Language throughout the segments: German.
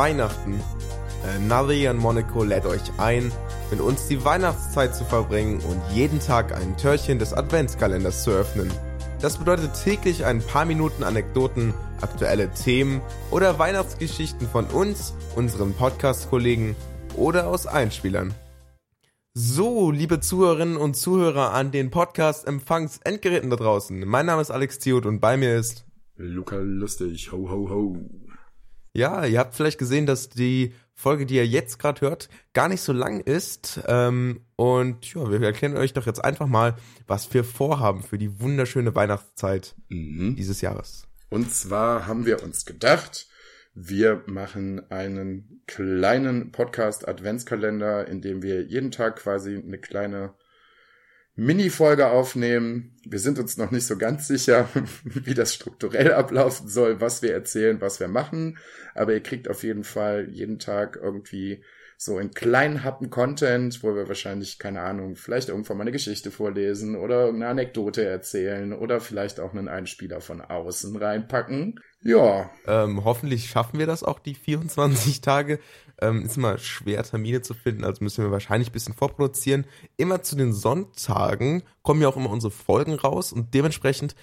Weihnachten. Äh, Navi und Monaco lädt euch ein, mit uns die Weihnachtszeit zu verbringen und jeden Tag ein Türchen des Adventskalenders zu öffnen. Das bedeutet täglich ein paar Minuten Anekdoten, aktuelle Themen oder Weihnachtsgeschichten von uns, unseren Podcast-Kollegen oder aus Einspielern. So, liebe Zuhörerinnen und Zuhörer an den Podcast-Empfangs-Endgeräten da draußen. Mein Name ist Alex Thiot und bei mir ist Luca Lustig, ho ho ho. Ja, ihr habt vielleicht gesehen, dass die Folge, die ihr jetzt gerade hört, gar nicht so lang ist. Ähm, und ja, wir erklären euch doch jetzt einfach mal, was wir vorhaben für die wunderschöne Weihnachtszeit mhm. dieses Jahres. Und zwar haben wir uns gedacht, wir machen einen kleinen Podcast-Adventskalender, in dem wir jeden Tag quasi eine kleine Mini-Folge aufnehmen. Wir sind uns noch nicht so ganz sicher, wie das strukturell ablaufen soll, was wir erzählen, was wir machen. Aber ihr kriegt auf jeden Fall jeden Tag irgendwie so in kleinen Happen Content, wo wir wahrscheinlich, keine Ahnung, vielleicht irgendwann mal eine Geschichte vorlesen oder eine Anekdote erzählen oder vielleicht auch einen Einspieler von außen reinpacken. Ja. Ähm, hoffentlich schaffen wir das auch, die 24 Tage. Ähm, ist immer schwer, Termine zu finden, also müssen wir wahrscheinlich ein bisschen vorproduzieren. Immer zu den Sonntagen kommen ja auch immer unsere Folgen raus und dementsprechend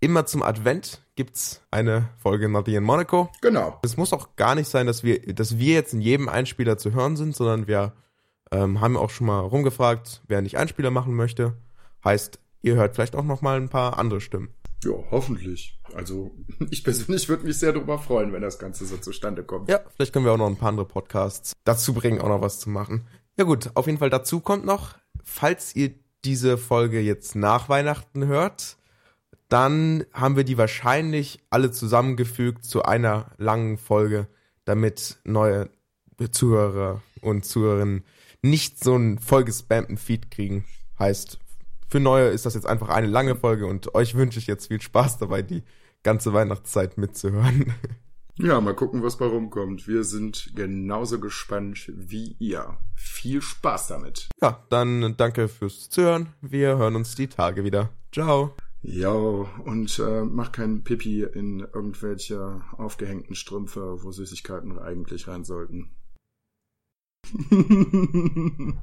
immer zum Advent gibt's eine Folge Nadia in Monaco. Genau. Es muss auch gar nicht sein, dass wir, dass wir jetzt in jedem Einspieler zu hören sind, sondern wir ähm, haben auch schon mal rumgefragt, wer nicht Einspieler machen möchte. Heißt, ihr hört vielleicht auch noch mal ein paar andere Stimmen. Ja, hoffentlich. Also ich persönlich würde mich sehr darüber freuen, wenn das Ganze so zustande kommt. Ja, vielleicht können wir auch noch ein paar andere Podcasts dazu bringen, auch noch was zu machen. Ja gut, auf jeden Fall dazu kommt noch, falls ihr diese Folge jetzt nach Weihnachten hört, dann haben wir die wahrscheinlich alle zusammengefügt zu einer langen Folge, damit neue Zuhörer und Zuhörerinnen nicht so einen vollgespammten Feed kriegen. Heißt, für neue ist das jetzt einfach eine lange Folge und euch wünsche ich jetzt viel Spaß dabei, die ganze Weihnachtszeit mitzuhören. Ja, mal gucken, was bei rumkommt. Wir sind genauso gespannt wie ihr. Viel Spaß damit. Ja, dann danke fürs Zuhören. Wir hören uns die Tage wieder. Ciao. Ja, und äh, mach kein Pipi in irgendwelche aufgehängten Strümpfe, wo Süßigkeiten eigentlich rein sollten.